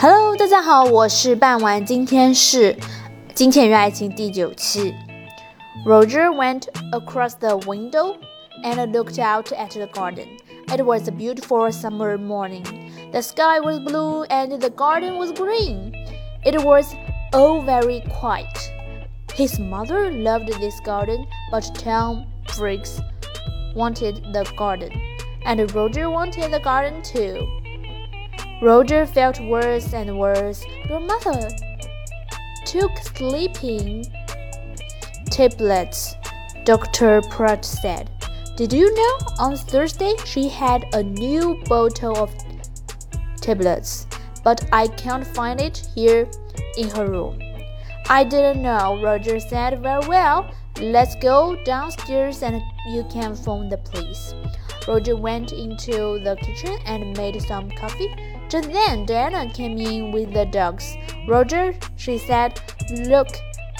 Hello，大家好，我是半晚，今天是《金钱与爱情》第九期。Roger went across the window and looked out at the garden. It was a beautiful summer morning. The sky was blue and the garden was green. It was all very quiet. His mother loved this garden, but Tom Briggs wanted the garden, and Roger wanted the garden too. Roger felt worse and worse. Your mother took sleeping tablets, Dr. Pratt said. Did you know on Thursday she had a new bottle of tablets, but I can't find it here in her room. I didn't know, Roger said. Very well. Let's go downstairs and you can phone the police. Roger went into the kitchen and made some coffee. Just then, Diana came in with the dogs. Roger, she said, Look,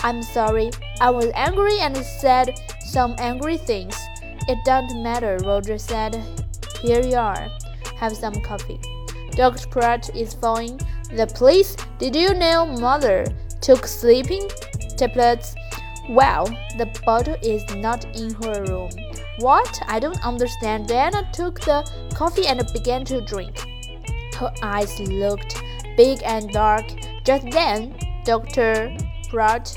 I'm sorry. I was angry and said some angry things. It doesn't matter, Roger said. Here you are. Have some coffee. Dr. Pratt is phoning the police. Did you know mother took sleeping tablets? Well, the bottle is not in her room. What? I don't understand. Diana took the coffee and began to drink. Her eyes looked big and dark. Just then, Dr. Pratt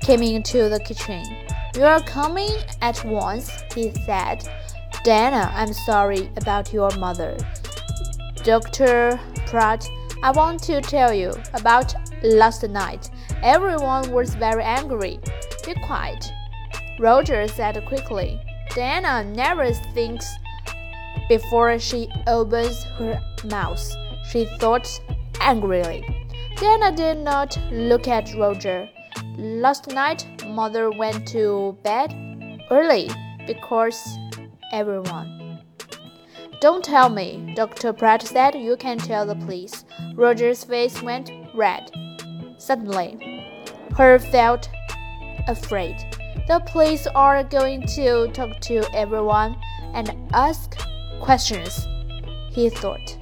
came into the kitchen. You are coming at once, he said. Diana, I'm sorry about your mother. Dr. Pratt, I want to tell you about last night. Everyone was very angry. Be quiet, Roger said quickly. Diana never thinks before she opens her mouth, she thought angrily. Diana did not look at Roger. Last night, mother went to bed early because everyone. Don't tell me, Dr. Pratt said. You can tell the police. Roger's face went red. Suddenly, her felt afraid. The police are going to talk to everyone and ask questions, he thought.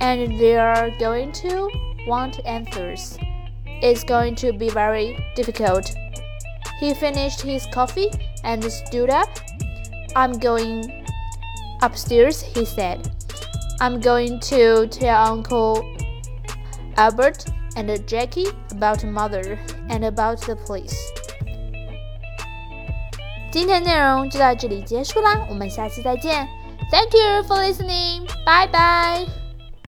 And they are going to want answers. It's going to be very difficult. He finished his coffee and stood up. I'm going upstairs, he said. I'm going to tell Uncle Albert and Jackie about mother and about the police. 今天内容就到这里结束啦，我们下期再见。 Thank you for listening. Bye bye.